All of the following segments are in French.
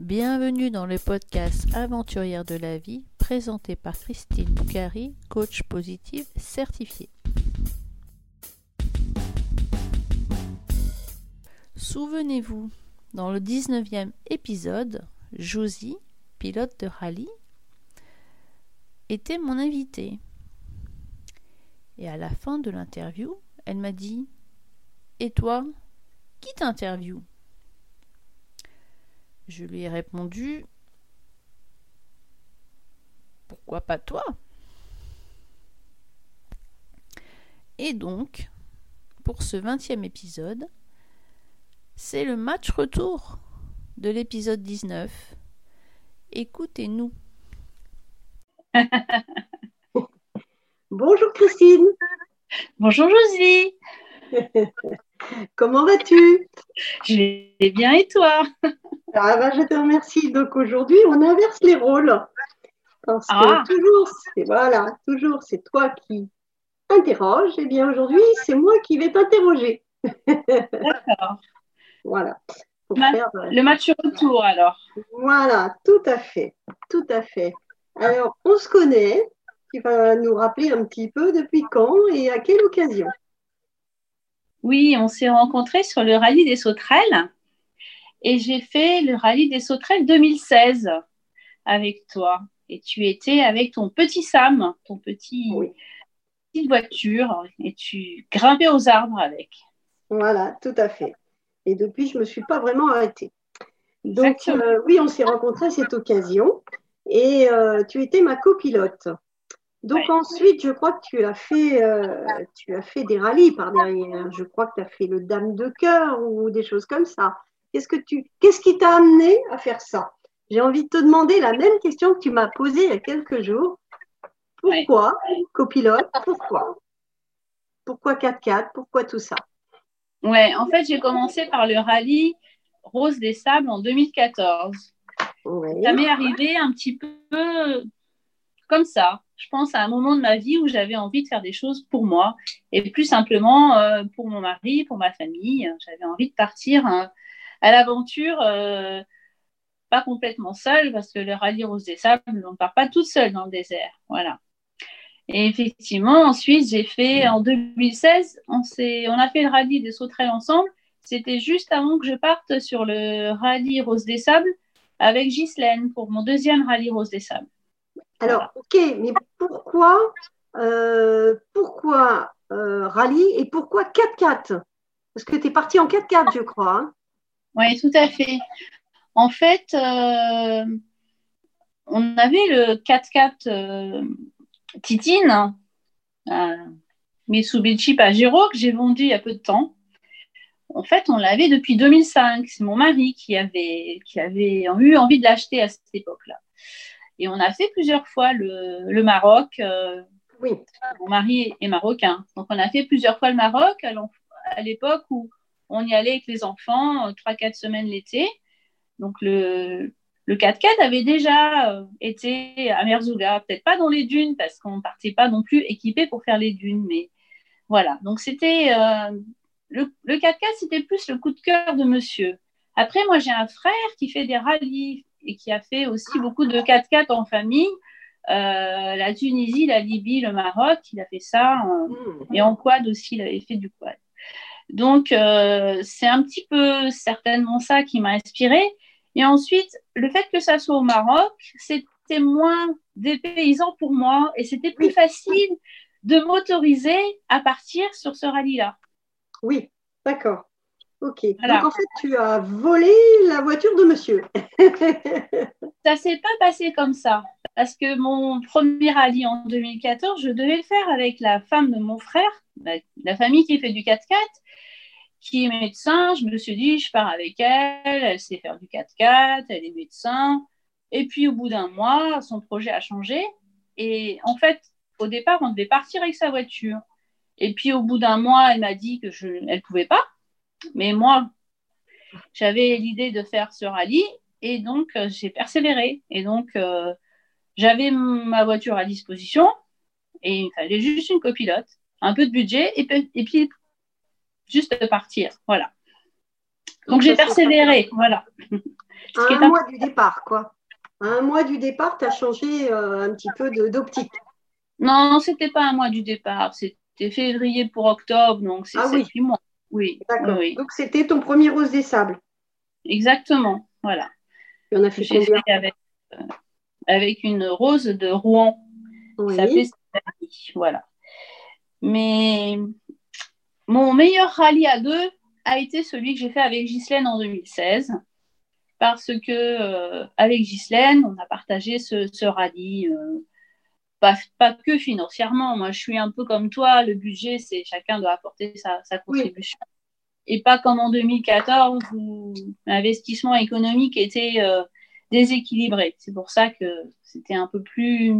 Bienvenue dans le podcast Aventurière de la vie présenté par Christine Boucari, coach positive certifiée. Souvenez-vous, dans le 19e épisode, Josie, pilote de rallye, était mon invitée. Et à la fin de l'interview, elle m'a dit Et toi, qui t'interviewe Je lui ai répondu Pourquoi pas toi? Et donc, pour ce 20e épisode, c'est le match retour de l'épisode 19. Écoutez-nous. Bonjour Christine. Bonjour Josie. Comment vas-tu? Je vais bien et toi? ah bah, Je te remercie. Donc aujourd'hui, on inverse les rôles. Parce que Ah. toujours, c'est voilà, toujours c'est toi qui interroges. Et bien aujourd'hui, c'est moi qui vais t'interroger. D'accord. Voilà. Pour Ma- faire, euh, Le match retour alors. Voilà, tout à fait, tout à fait. Alors, on se connaît. Tu vas nous rappeler un petit peu depuis quand et à quelle occasion? Oui, on s'est rencontrés sur le rallye des Sauterelles et j'ai fait le rallye des Sauterelles 2016 avec toi. Et tu étais avec ton petit Sam, ton petit Oui. petite voiture et tu grimpais aux arbres avec. Voilà, tout à fait. Et depuis, je ne me suis pas vraiment arrêtée. Donc, euh, oui, on s'est rencontrés à cette occasion et euh, tu étais ma copilote. Donc, Ouais. ensuite, je crois que tu as fait, euh, tu as fait des rallyes par derrière. Je crois que tu as fait le Dame de cœur ou des choses comme ça. Qu'est-ce, que tu, qu'est-ce qui t'a amené à faire ça? J'ai envie de te demander la même question que tu m'as posée il y a quelques jours. Pourquoi copilote Pourquoi? Pourquoi 4x4 Pourquoi tout ça? Ouais, en fait, j'ai commencé par le rallye Rose des Sables en 2014. Oui. Ça m'est arrivé un petit peu comme ça. Je pense à un moment de ma vie où j'avais envie de faire des choses pour moi et plus simplement euh, pour mon mari, pour ma famille. J'avais envie de partir euh, à l'aventure, euh, pas complètement seule parce que le rallye Rose des Sables, on ne part pas toute seule dans le désert. Voilà. Et effectivement, ensuite, j'ai fait en 2016, on, a fait le rallye des Sauterelles ensemble. C'était juste avant que je parte sur le rallye Rose des Sables avec Ghislaine pour mon deuxième rallye Rose des Sables. Alors, ok, mais pourquoi, euh, pourquoi euh, rallye et pourquoi 4x4 Parce que tu es parti en 4x4, je crois. hein. Oui, tout à fait. En fait, euh, on avait le 4x4 euh, Titine, euh, Mitsubishi Pajero, que j'ai vendu il y a peu de temps. En fait, on l'avait depuis 2005. C'est mon mari qui avait, qui avait eu envie de l'acheter à cette époque-là. Et on a fait plusieurs fois le, le Maroc. euh, Oui, mon mari est marocain. Donc, on a fait plusieurs fois le Maroc à l'époque où on y allait avec les enfants, euh, trois, quatre semaines l'été. Donc, le, le 4x4 avait déjà euh, été à Merzouga, peut-être pas dans les dunes parce qu'on ne partait pas non plus équipé pour faire les dunes, mais voilà. Donc, c'était euh, le, le 4x4, c'était plus le coup de cœur de monsieur. Après, moi, j'ai un frère qui fait des rallyes et qui a fait aussi beaucoup de 4x4 en famille. Euh, la Tunisie, la Libye, le Maroc, il a fait ça. Hmm. et en quad aussi, il avait fait du quad. Donc, euh, c'est un petit peu certainement ça qui m'a inspirée. Et ensuite, le fait que ça soit au Maroc, c'était moins dépaysant pour moi et c'était plus facile de m'autoriser à partir sur ce rallye-là. oui, d'accord. Ok. Voilà. Donc, en fait, tu as volé la voiture de monsieur. Ça s'est pas passé comme ça. Parce que mon premier rallye en 2014, je devais le faire avec la femme de mon frère, la, famille qui fait du 4x4, qui est médecin. Je me suis dit, je pars avec elle, elle sait faire du 4x4, elle est médecin. Et puis au bout d'un mois, son projet a changé. Et en fait, au départ, on devait partir avec sa voiture. Et puis au bout d'un mois, elle m'a dit que je, elle pouvait pas. Mais moi, j'avais l'idée de faire ce rallye et donc euh, j'ai persévéré. Et donc euh, j'avais ma voiture à disposition et il fallait juste une copilote, un peu de budget et, puis juste partir. Voilà. Donc j'ai persévéré. Voilà. À un mois du départ, quoi. À un mois du départ, tu as changé euh, un petit peu d'optique. Non, c'était pas un mois du départ. C'était février pour octobre, donc c'est ah, oui. mois. Oui. D'accord. Donc c'était ton premier rose des sables. Exactement. Voilà. Et on a fait combien? avec, euh, avec, une rose de Rouen. Oui. Ça fait voilà. Mais mon meilleur rallye à deux a été celui que j'ai fait avec Ghislaine en 2016 parce que euh, avec Ghislaine, on a partagé ce, rallye, euh, pas, que financièrement. Moi, je suis un peu comme toi, le budget, c'est chacun doit apporter sa, contribution. Et pas comme en 2014 où l'investissement économique était euh, déséquilibré. C'est pour ça que c'était un peu plus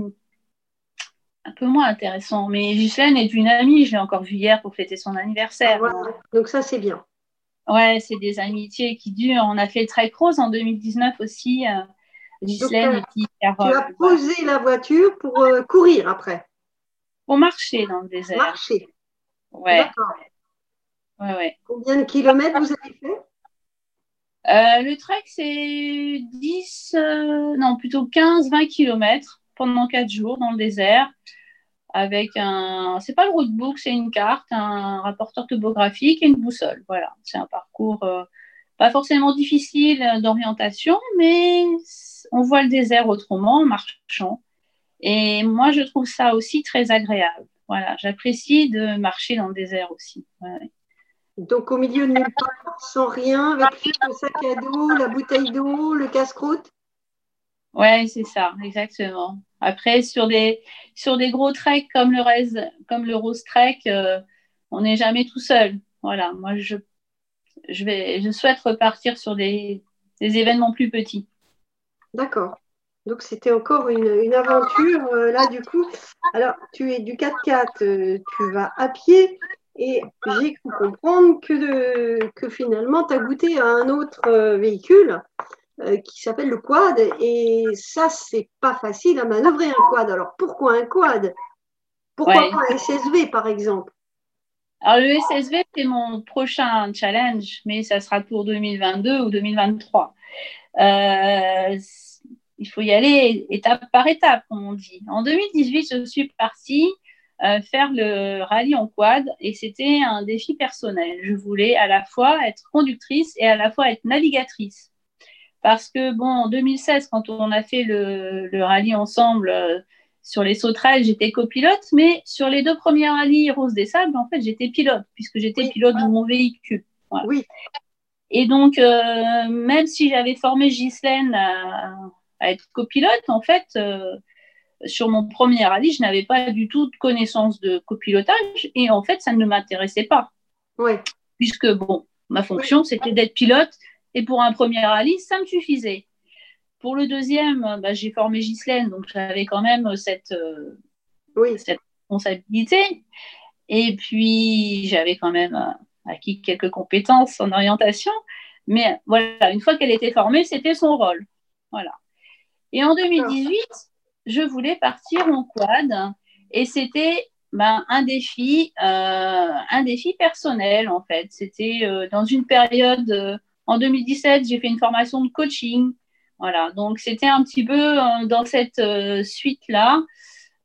un peu moins intéressant. Mais Ghislaine est une amie, je l'ai encore vue hier pour fêter son anniversaire. Donc ça, c'est bien. Ouais, c'est des amitiés qui durent. On a fait le Trek Rose en 2019 aussi. Euh, Ghislaine et puis Carole. Tu as posé la voiture pour euh, courir après Pour marcher dans le désert. Marcher. Ouais. D'accord. Ouais, ouais. Combien de kilomètres vous avez fait? Euh, Le trek, c'est 10, non, plutôt 15-20 kilomètres pendant 4 jours dans le désert avec un, c'est pas le roadbook, c'est une carte, un rapporteur topographique et une boussole. Voilà, c'est un parcours euh, pas forcément difficile d'orientation, mais on voit le désert autrement en marchant. Et moi, je trouve ça aussi très agréable. Voilà, j'apprécie de marcher dans le désert aussi. Donc au milieu de nulle part, sans rien, avec le sac à dos, la bouteille d'eau, le casse-croûte? Ouais, c'est ça, exactement. Après, sur des, sur des gros treks comme le, comme le Rose Trek, euh, on n'est jamais tout seul. Voilà, moi, je, je, vais, je souhaite repartir sur des, des événements plus petits. D'accord. Donc, c'était encore une, une aventure, euh, là, du coup. Alors, tu es du 4x4, euh, tu vas à pied. Et j'ai cru comprendre que, que finalement, tu as goûté à un autre véhicule euh, qui s'appelle le quad. Et ça, c'est pas facile à manœuvrer un quad. Alors pourquoi un quad? Pourquoi pas un SSV par exemple? Alors le SSV, c'est mon prochain challenge, mais ça sera pour 2022 ou 2023. Euh, il faut y aller étape par étape, comme on dit. En 2018, je suis partie euh, faire le rallye en quad et c'était un défi personnel. Je voulais à la fois être conductrice et à la fois être navigatrice. Parce que, bon, en 2016, quand on a fait le, rallye ensemble euh, sur les sauterelles, j'étais copilote, mais sur les deux premiers rallyes Rose des Sables, en fait, j'étais pilote, puisque j'étais pilote de mon véhicule. Oui. Et donc, euh, même si j'avais formé Ghislaine à, être copilote, en fait, sur mon premier rallye, je n'avais pas du tout de connaissance de copilotage et en fait, ça ne m'intéressait pas. Oui. Puisque, bon, ma fonction, c'était d'être pilote et pour un premier rallye, ça me suffisait. Pour le deuxième, bah, j'ai formé Ghislaine, donc j'avais quand même cette, euh, cette responsabilité. Et puis, j'avais quand même euh, acquis quelques compétences en orientation. Mais voilà, une fois qu'elle était formée, c'était son rôle. Voilà. Et en 2018, je voulais partir en quad. Et c'était ben, un défi, euh, un défi personnel en fait. C'était dans une période en 2017, j'ai fait une formation de coaching. Voilà, donc c'était un petit peu euh, dans cette euh, suite-là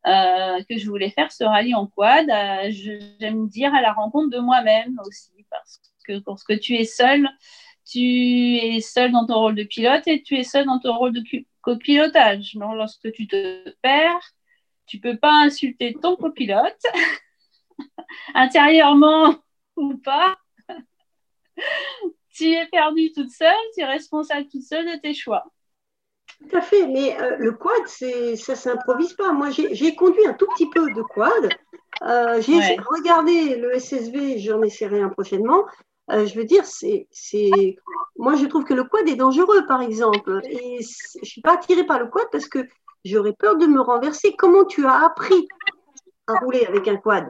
euh, que je voulais faire ce rallye en quad. J'aime dire à la rencontre de moi-même aussi, parce que lorsque tu es seul, tu es seul dans ton rôle de pilote et tu es seul dans ton rôle de copilotage. Donc, lorsque tu te perds, tu peux pas insulter ton copilote, intérieurement ou pas tu es perdue toute seule, tu es responsable toute seule de tes choix. Tout à fait, mais euh, le quad, ça ne s'improvise pas. Moi, j'ai conduit un tout petit peu de quad. Euh, j'ai regardé le SSV, j'en essaierai un prochainement. Euh, je veux dire, c'est, moi, je trouve que le quad est dangereux, par exemple. Et je ne suis pas attirée par le quad parce que j'aurais peur de me renverser. Comment tu as appris à rouler avec un quad?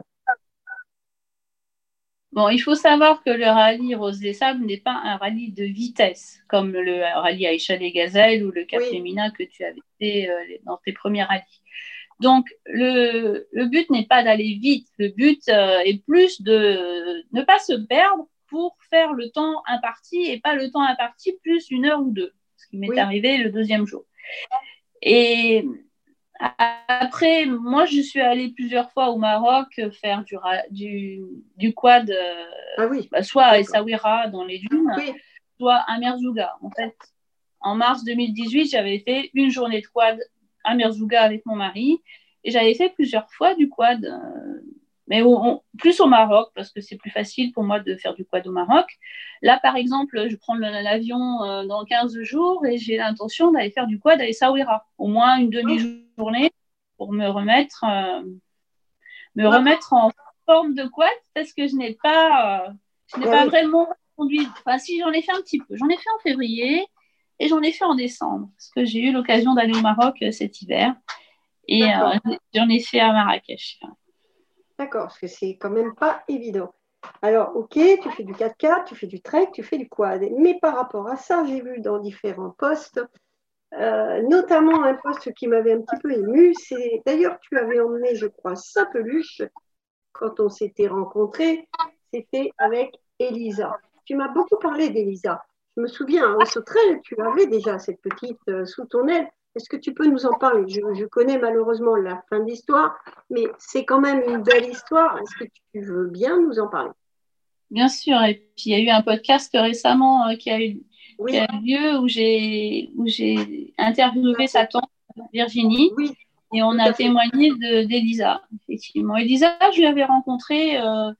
Bon, il faut savoir que le rallye Rose des Sables n'est pas un rallye de vitesse, comme le rallye Aïcha des Gazelles ou le Cap que tu avais fait euh, dans tes premiers rallyes. Donc, le, but n'est pas d'aller vite, le but euh, est plus de ne pas se perdre pour faire le temps imparti et pas le temps imparti plus une heure ou deux. ce qui m'est arrivé le deuxième jour. Et après, moi, je suis allée plusieurs fois au Maroc faire du, du, du quad, euh, ah oui. Bah, soit à Essaouira dans les dunes, soit à Merzouga. En fait, en mars 2018, j'avais fait une journée de quad à Merzouga avec mon mari et j'avais fait plusieurs fois du quad. Euh, mais plus au Maroc, parce que c'est plus facile pour moi de faire du quad au Maroc. Là, par exemple, je prends l'avion euh, dans 15 jours et j'ai l'intention d'aller faire du quad à Essaouira, au moins une demi-journée pour me remettre, euh, me remettre en forme de quad, parce que je n'ai pas, euh, je n'ai pas vraiment conduit. Enfin, si j'en ai fait un petit peu, j'en ai fait en février et j'en ai fait en décembre, parce que j'ai eu l'occasion d'aller au Maroc cet hiver et j'en ai fait à Marrakech. D'accord, parce que c'est quand même pas évident. Alors, ok, tu fais du 4x4, tu fais du trek, tu fais du quad. Mais par rapport à ça, j'ai vu dans différents postes, euh, notamment un poste qui m'avait un petit peu ému. C'est d'ailleurs, tu avais emmené, je crois, sa peluche quand on s'était rencontrés. C'était avec Elisa. Tu m'as beaucoup parlé d'Elisa. Je me souviens, au Sauterelle, tu avais déjà cette petite euh, sous ton aile. Est-ce que tu peux nous en parler? Je, connais malheureusement la fin de l'histoire, mais c'est quand même une belle histoire. Est-ce que tu veux bien nous en parler? Bien sûr. Et puis il y a eu un podcast récemment euh, qui, a eu, lieu où j'ai où j'ai interviewé sa tante Virginie. Et on a témoigné d'Elisa, effectivement. Elisa, je l'avais rencontrée euh,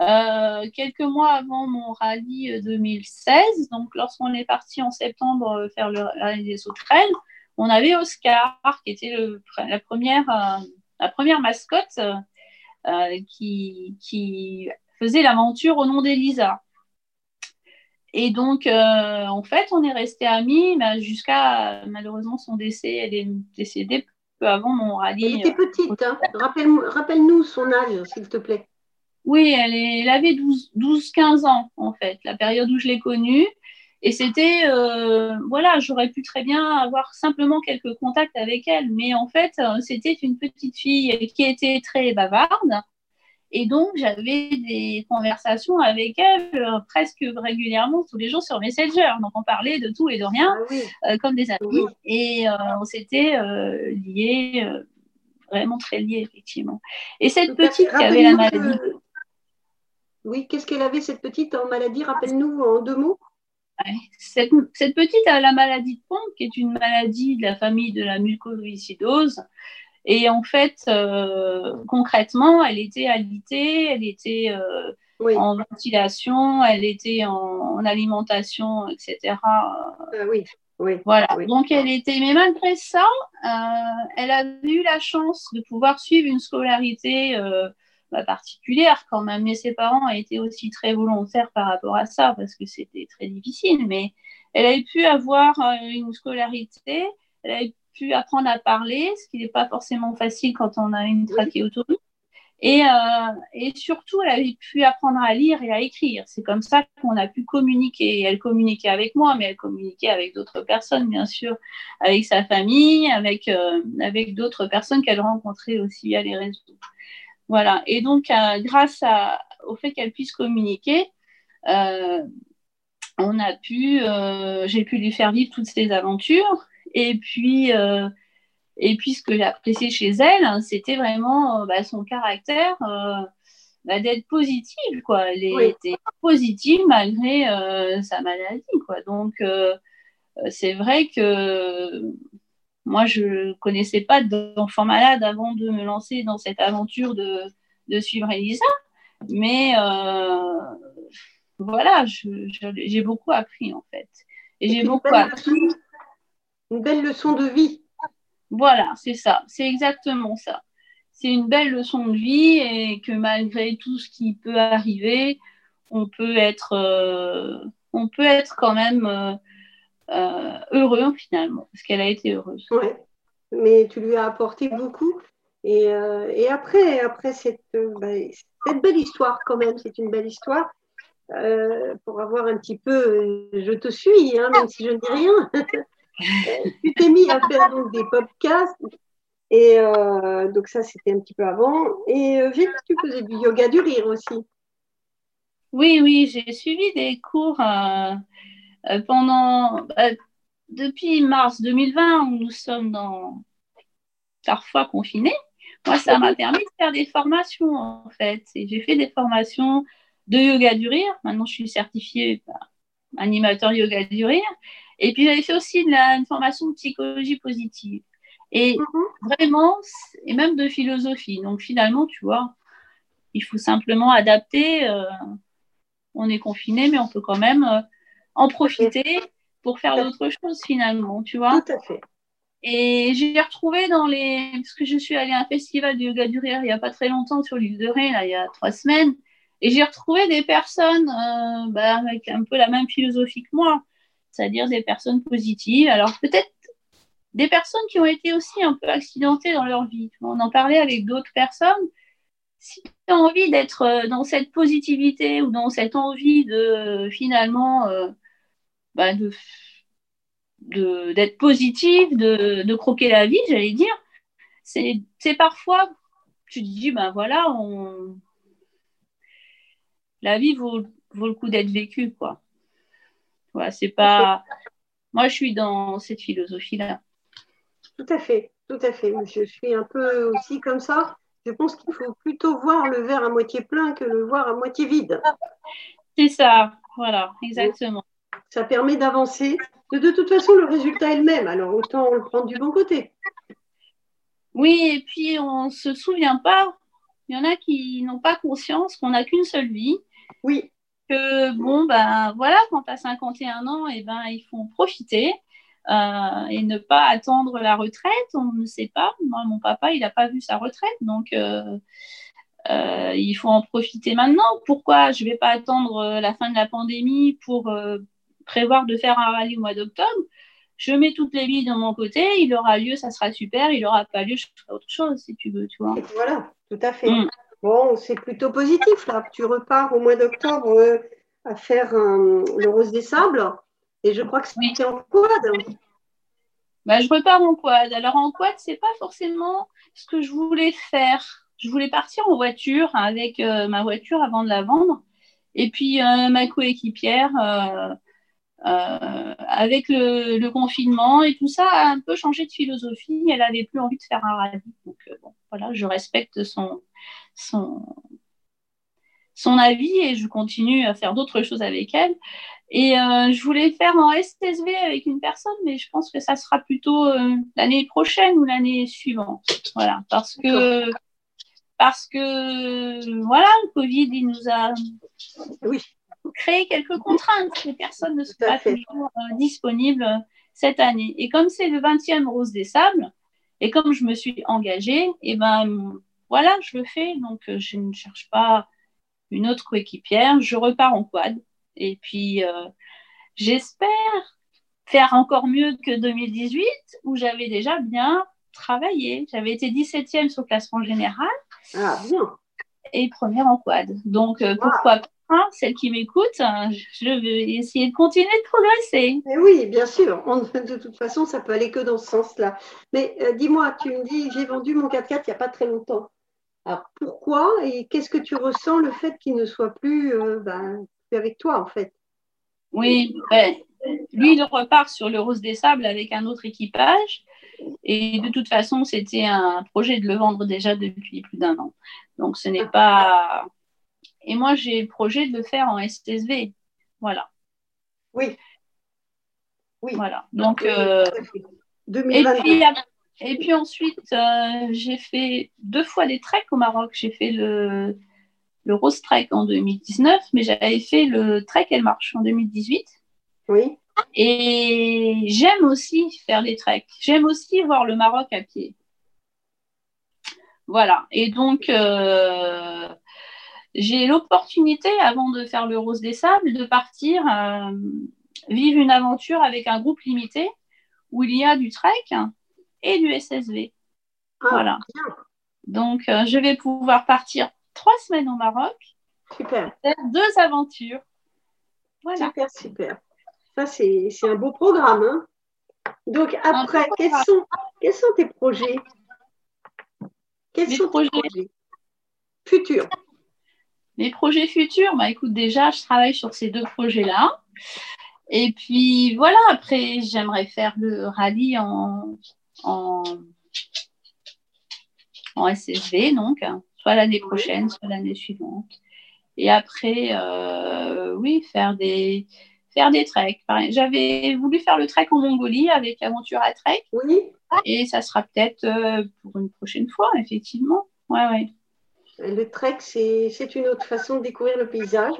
euh, quelques mois avant mon rallye 2016. Donc, lorsqu'on est parti en septembre faire le rallye des sauterelles, on avait Oscar, qui était la, première, euh, la première mascotte euh, qui, qui, faisait l'aventure au nom d'Elisa. Et donc, euh, en fait, on est resté amis jusqu'à malheureusement son décès. Elle est décédée peu avant mon rallye. Elle était petite. Hein. Rappelle-nous son âge, s'il te plaît. Oui, elle, est, elle avait 12-15 ans, en fait, la période où je l'ai connue. Et c'était, euh, voilà, j'aurais pu très bien avoir simplement quelques contacts avec elle, mais en fait, euh, c'était une petite fille qui était très bavarde. Et donc, j'avais des conversations avec elle euh, presque régulièrement tous les jours sur Messenger. Donc, on parlait de tout et de rien, ah comme des amis. Et on s'était liés, vraiment très liés, effectivement. Et cette petite qui avait la maladie. Oui, qu'est-ce qu'elle avait, cette petite en maladie? Rappelle-nous en deux mots. Cette, petite a la maladie de Pompe, qui est une maladie de la famille de la mucoviscidose. Et en fait, euh, concrètement, elle était alitée, elle était euh, en ventilation, elle était en, alimentation, etc. Ah oui, oui. Voilà. Donc, elle était, mais malgré ça, euh, elle a eu la chance de pouvoir suivre une scolarité particulière quand même. Mais ses parents été aussi très volontaires par rapport à ça parce que c'était très difficile. Mais elle a pu avoir euh, une scolarité, elle a pu apprendre à parler, ce qui n'est pas forcément facile quand on a une trachéotomie. Et, euh, et, surtout, elle avait pu apprendre à lire et à écrire. C'est comme ça qu'on a pu communiquer. Elle communiquait avec moi, mais elle communiquait avec d'autres personnes, bien sûr, avec sa famille, avec, euh, avec d'autres personnes qu'elle rencontrait aussi via les réseaux. Voilà. Et donc, euh, grâce au fait qu'elle puisse communiquer, euh, on a pu, euh, j'ai pu lui faire vivre toutes ces aventures. Et puis, et puis ce que j'ai apprécié chez elle, hein, c'était vraiment bah, son caractère bah, d'être positive. Quoi. Elle était positive malgré sa maladie. Quoi. Donc, c'est vrai que moi, je ne connaissais pas d'enfant malade avant de me lancer dans cette aventure de, de suivre Elisa. Mais euh, voilà, j'ai beaucoup appris en fait. Et j'ai beaucoup appris. une belle leçon de vie. Voilà, c'est ça. C'est exactement ça. C'est une belle leçon de vie et que malgré tout ce qui peut arriver, on peut être, euh, on peut être quand même. Euh, heureux finalement, parce qu'elle a été heureuse. Oui, mais tu lui as apporté beaucoup. Et, euh, et après, après cette, bah, cette, belle histoire quand même, c'est une belle histoire. Euh, pour avoir un petit peu, je te suis, hein, même si je ne dis rien. tu t'es mis à faire donc des podcasts. Et donc ça, c'était un petit peu avant. Et vu que tu faisais du yoga du rire aussi. Oui, oui, j'ai suivi des cours euh, pendant. Bah, depuis mars 2020, où nous sommes dans parfois confinés, moi, ça m'a permis de faire des formations, en fait. Et j'ai fait des formations de yoga du rire. Maintenant, je suis certifiée animateur yoga du rire. Et puis, j'avais fait aussi de la, une formation de psychologie positive. Et mhm. vraiment, et même de philosophie. Donc, finalement, tu vois, il faut simplement adapter. Euh, on est confiné, mais on peut quand même euh, en profiter pour faire d'autres choses, finalement, tu vois. Tout à fait. Et j'ai retrouvé dans les. Parce que je suis allée à un festival de yoga du rire il n'y a pas très longtemps sur l'île de Ré, là, il y a trois semaines. Et j'ai retrouvé des personnes euh, bah, avec un peu la même philosophie que moi, c'est-à-dire des personnes positives. Alors peut-être des personnes qui ont été aussi un peu accidentées dans leur vie. On en parlait avec d'autres personnes. Si tu as envie d'être euh, dans cette positivité ou dans cette envie de finalement euh, bah, de d'être positif, de, de, croquer la vie, j'allais dire, c'est parfois, tu te dis, ben voilà, on... la vie vaut, vaut le coup d'être vécue, quoi. Voilà, c'est pas... Moi, je suis dans cette philosophie-là. Tout à fait, tout à fait. Je suis un peu aussi comme ça. Je pense qu'il faut plutôt voir le verre à moitié plein que le voir à moitié vide. C'est ça, voilà, exactement. Ça permet d'avancer de toute façon, le résultat est le même, alors autant le prendre du bon côté. Oui, et puis on ne se souvient pas, il y en a qui n'ont pas conscience qu'on n'a qu'une seule vie. Oui. Que bon, ben voilà, quand tu as 51 ans, et eh ben, il faut en profiter. Euh, et ne pas attendre la retraite, on ne sait pas. Moi, mon papa, il n'a pas vu sa retraite, donc euh, euh, il faut en profiter maintenant. Pourquoi je ne vais pas attendre la fin de la pandémie pour prévoir de faire un rallye au mois d'octobre, je mets toutes les billes de mon côté, il aura lieu, ça sera super, il n'aura pas lieu, je ferai autre chose si tu veux, tu vois. Voilà, tout à fait. Mm. Bon, c'est plutôt positif là. Tu repars au mois d'octobre euh, à faire le Rose des Sables et je crois que c'est en quad. Bah, je repars en quad. Alors en quad, c'est pas forcément ce que je voulais faire. Je voulais partir en voiture avec euh, ma voiture avant de la vendre. Et puis euh, ma coéquipière, euh, avec le, confinement et tout ça, a un peu changé de philosophie. Elle n'avait plus envie de faire un rallye. Donc euh, voilà, je respecte son, son, son avis et je continue à faire d'autres choses avec elle. Et euh, je voulais faire en SSV avec une personne, mais je pense que ça sera plutôt l'année prochaine ou l'année suivante. Voilà, parce que parce que voilà, le Covid, il nous a oui créer quelques contraintes. Les personnes ne sont pas toujours euh, disponibles cette année. Et comme c'est le 20e Rose des Sables, et comme je me suis engagée, et eh ben voilà, je le fais. Donc, euh, je ne cherche pas une autre coéquipière. Je repars en quad. Et puis, euh, j'espère faire encore mieux que 2018, où j'avais déjà bien travaillé. J'avais été 17e sur classement général. Ah, bien. Et première en quad. Donc, pourquoi pas Hein, celle qui m'écoute, hein, je vais essayer de continuer de progresser. oui, bien sûr. de toute façon, ça peut aller que dans ce sens-là. Mais euh, dis-moi, tu me dis, j'ai vendu mon 4x4 il n'y a pas très longtemps. Alors pourquoi et qu'est-ce que tu ressens le fait qu'il ne soit plus, euh, ben, avec toi en fait? Oui, ben, lui, il repart sur le Rose des Sables avec un autre équipage. Et de toute façon, c'était un projet de le vendre déjà depuis plus d'un an. Donc ce n'est pas et moi, j'ai le projet de le faire en SSV. Voilà. Oui. Oui. Voilà. Donc, euh, et, puis, et puis ensuite, euh, j'ai fait deux fois des treks au Maroc. J'ai fait le, le Rose Trek en 2019, mais j'avais fait le Trek Elle Marche en 2018. Oui. Et j'aime aussi faire des treks. J'aime aussi voir le Maroc à pied. Voilà. Et donc, euh, j'ai l'opportunité, avant de faire le Rose des Sables, de partir euh, vivre une aventure avec un groupe limité où il y a du trek et du SSV. Ah, voilà. Donc, euh, je vais pouvoir partir trois semaines au Maroc. Super. Faire deux aventures. Voilà. Super, super. Ça, c'est un beau programme. Hein. Donc, après, quels sont, quels sont tes projets? Quels sont tes projets futurs? Mes projets futurs, bah écoute, déjà, je travaille sur ces deux projets-là. Et puis voilà, après, j'aimerais faire le rallye en, en, en SSV, donc, soit l'année prochaine, soit l'année suivante. Et après, euh, oui, faire des, faire des treks. J'avais voulu faire le trek en Mongolie avec Aventura Trek. Oui. Et ça sera peut-être euh, pour une prochaine fois, effectivement. Ouais, ouais. Le trek, c'est une autre façon de découvrir le paysage.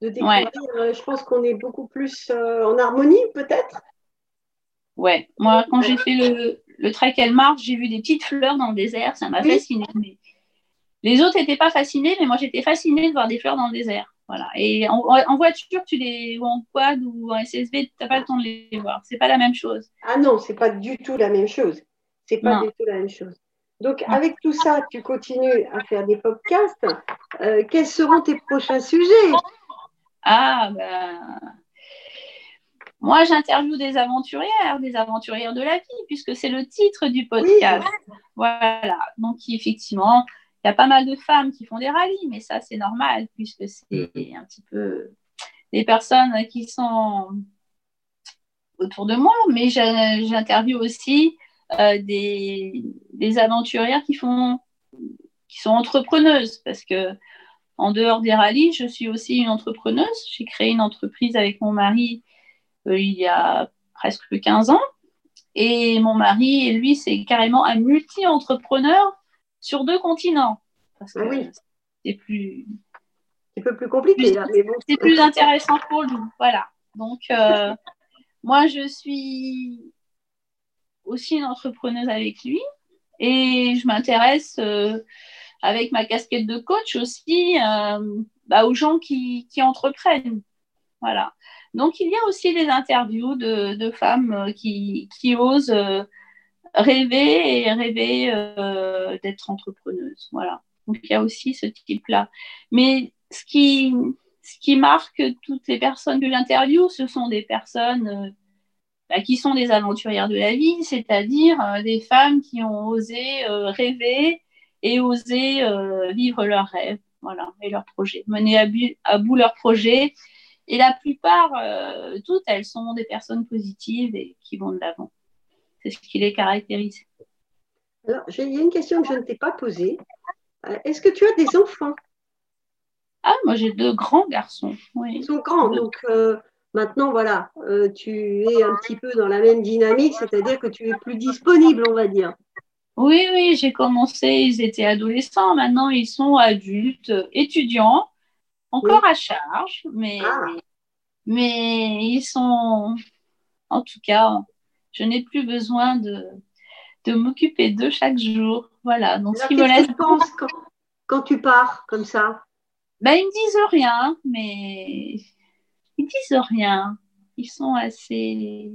De découvrir, euh, je pense qu'on est beaucoup plus en harmonie, peut-être. Ouais, moi, quand j'ai fait le, le trek Elmar, j'ai vu des petites fleurs dans le désert, ça m'a fasciné. Les autres n'étaient pas fascinés, mais moi j'étais fascinée de voir des fleurs dans le désert. Voilà. Et en, voiture, tu les, ou en quad ou en SSV, tu n'as pas le temps de les voir. C'est pas la même chose. Ah non, c'est pas du tout la même chose. C'est pas du tout la même chose. Donc, avec tout ça, tu continues à faire des podcasts. Euh, quels seront tes prochains sujets? Ah, ben. Moi, j'interviewe des aventurières, des aventurières de la vie, puisque c'est le titre du podcast. Voilà. Donc, effectivement, il y a pas mal de femmes qui font des rallyes, mais ça, c'est normal, puisque c'est un petit peu des personnes qui sont autour de moi, mais j'interviewe aussi euh, des, des, aventurières qui, font, qui sont entrepreneuses, parce que en dehors des rallyes, je suis aussi une entrepreneuse. J'ai créé une entreprise avec mon mari euh, il y a presque 15 ans. Et mon mari, lui, c'est carrément un multi-entrepreneur sur deux continents. Parce ah oui. c'est plus. C'est un peu plus compliqué, C'est plus intéressant pour nous. Voilà. Donc, euh, moi, je suis aussi une entrepreneuse avec lui et je m'intéresse euh, avec ma casquette de coach aussi euh, bah, aux gens qui, qui, entreprennent. Voilà. Donc, il y a aussi des interviews de, de femmes qui, qui osent rêver et rêver euh, d'être entrepreneuse. Voilà. Donc il y a aussi ce type-là. Mais ce qui, ce qui marque toutes les personnes que j'interviewe, ce sont des personnes euh, bah, qui sont des aventurières de la vie, c'est-à-dire euh, des femmes qui ont osé rêver et osé vivre leurs rêves, voilà, et leurs projets, mener à, à bout leurs projets. Et la plupart, toutes, elles sont des personnes positives et qui vont de l'avant. C'est ce qui les caractérise. Alors, il y a une question que je ne t'ai pas posée. Euh, est-ce que tu as des enfants? Ah, moi j'ai deux grands garçons. Ils sont grands, donc euh, maintenant, voilà, euh, tu es un petit peu dans la même dynamique, c'est-à-dire que tu es plus disponible, on va dire. Oui, oui, j'ai commencé, ils étaient adolescents, maintenant ils sont adultes, étudiants, encore à charge, mais, ah. mais ils sont, en tout cas, je n'ai plus besoin de, de m'occuper d'eux chaque jour. Voilà. Donc, ce qui me laisse. quand, quand, tu pars comme ça? Ben, Ils ne disent rien, mais ils disent rien. Ils sont assez,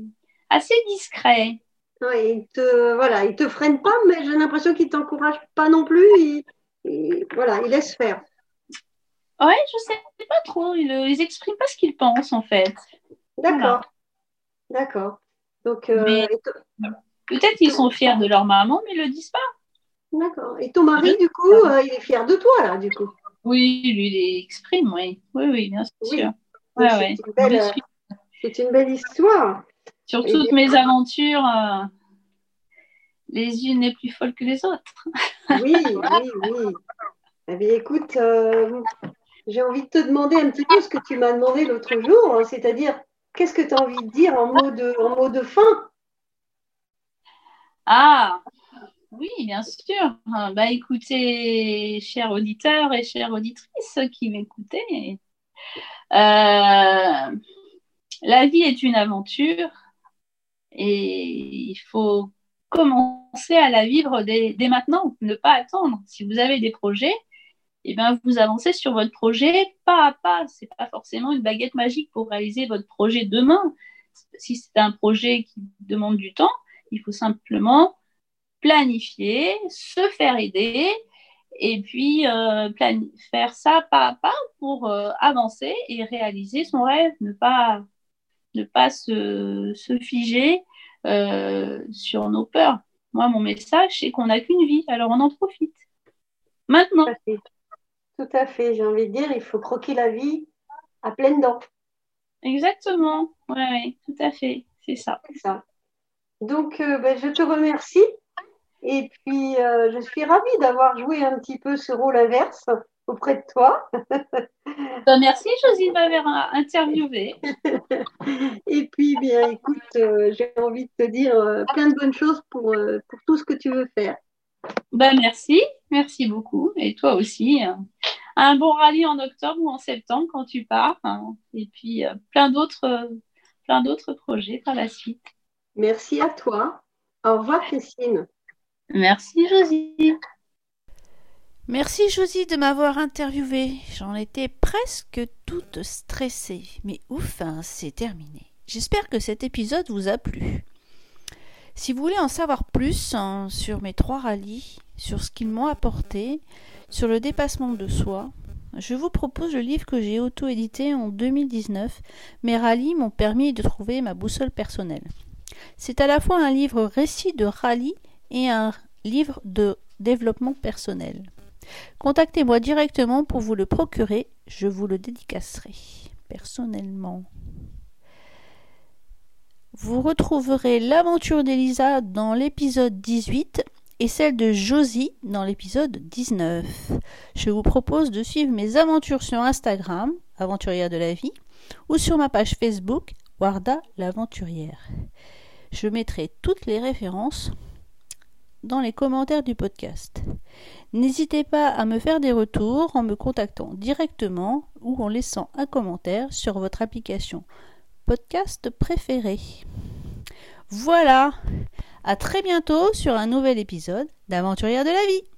assez discrets. Oui, ils te, voilà, ils te freinent pas, mais j'ai l'impression qu'ils t'encouragent pas non plus. Ils, voilà, ils laissent faire. Ouais, je sais pas trop. Ils, ils expriment pas ce qu'ils pensent en fait. D'accord. D'accord. Donc, euh, peut-être qu'ils sont fiers de leur maman, mais ils ne le disent pas. D'accord. Et ton mari, du coup, euh, il est fier de toi, là, du coup? Oui, lui, il exprime, oui. Oui, oui, bien sûr. C'est une, belle histoire. Sur toutes mes aventures, euh, les unes les plus folles que les autres. oui, oui, oui. Eh bien, écoute, j'ai envie de te demander un petit peu ce que tu m'as demandé l'autre jour, hein, c'est-à-dire Qu'est-ce que tu as envie de dire en mot de, en mot de fin? Ah, oui, bien sûr. Bah, écoutez, chers auditeurs et chères auditrices qui m'écoutez, euh, la vie est une aventure et il faut commencer à la vivre dès, maintenant, ne pas attendre. Si vous avez des projets, eh bien, vous avancez sur votre projet pas à pas. Ce n'est pas forcément une baguette magique pour réaliser votre projet demain. Si c'est un projet qui demande du temps, il faut simplement planifier, se faire aider et puis euh, faire ça pas à pas pour euh, avancer et réaliser son rêve, ne pas, ne pas se, se figer euh, sur nos peurs. Moi, mon message, c'est qu'on n'a qu'une vie, alors on en profite. Maintenant. Tout à fait, j'ai envie de dire, il faut croquer la vie à pleines dents. Exactement, oui, ouais, tout à fait, c'est ça. ça. Donc, ben, je te remercie. Et puis, euh, je suis ravie d'avoir joué un petit peu ce rôle inverse auprès de toi. Ben, merci, Josie, de m'avoir interviewé. Et puis, bien, écoute, euh, j'ai envie de te dire plein de bonnes choses pour, pour tout ce que tu veux faire. Ben, merci, merci beaucoup. Et toi aussi. Hein. Un bon rallye en octobre ou en septembre quand tu pars. Hein. Et puis, plein d'autres plein d'autres projets par la suite. Merci à toi. Au revoir, Christine. Merci, Josie. Merci, Josie, de m'avoir interviewée. J'en étais presque toute stressée. Mais ouf, hein, c'est terminé. J'espère que cet épisode vous a plu. Si vous voulez en savoir plus hein, sur mes trois rallyes, sur ce qu'ils m'ont apporté, sur le dépassement de soi, je vous propose le livre que j'ai auto-édité en 2019. Mes rallyes m'ont permis de trouver ma boussole personnelle. C'est à la fois un livre récit de rallye et un livre de développement personnel. Contactez-moi directement pour vous le procurer, je vous le dédicacerai personnellement. Vous retrouverez l'aventure d'Elisa dans l'épisode 18 et celle de Josie dans l'épisode 19. Je vous propose de suivre mes aventures sur Instagram, Aventurière de la vie, ou sur ma page Facebook, Warda l'aventurière. Je mettrai toutes les références dans les commentaires du podcast. N'hésitez pas à me faire des retours en me contactant directement ou en laissant un commentaire sur votre application podcast préférée. Voilà. À très bientôt sur un nouvel épisode d'Aventurière de la vie.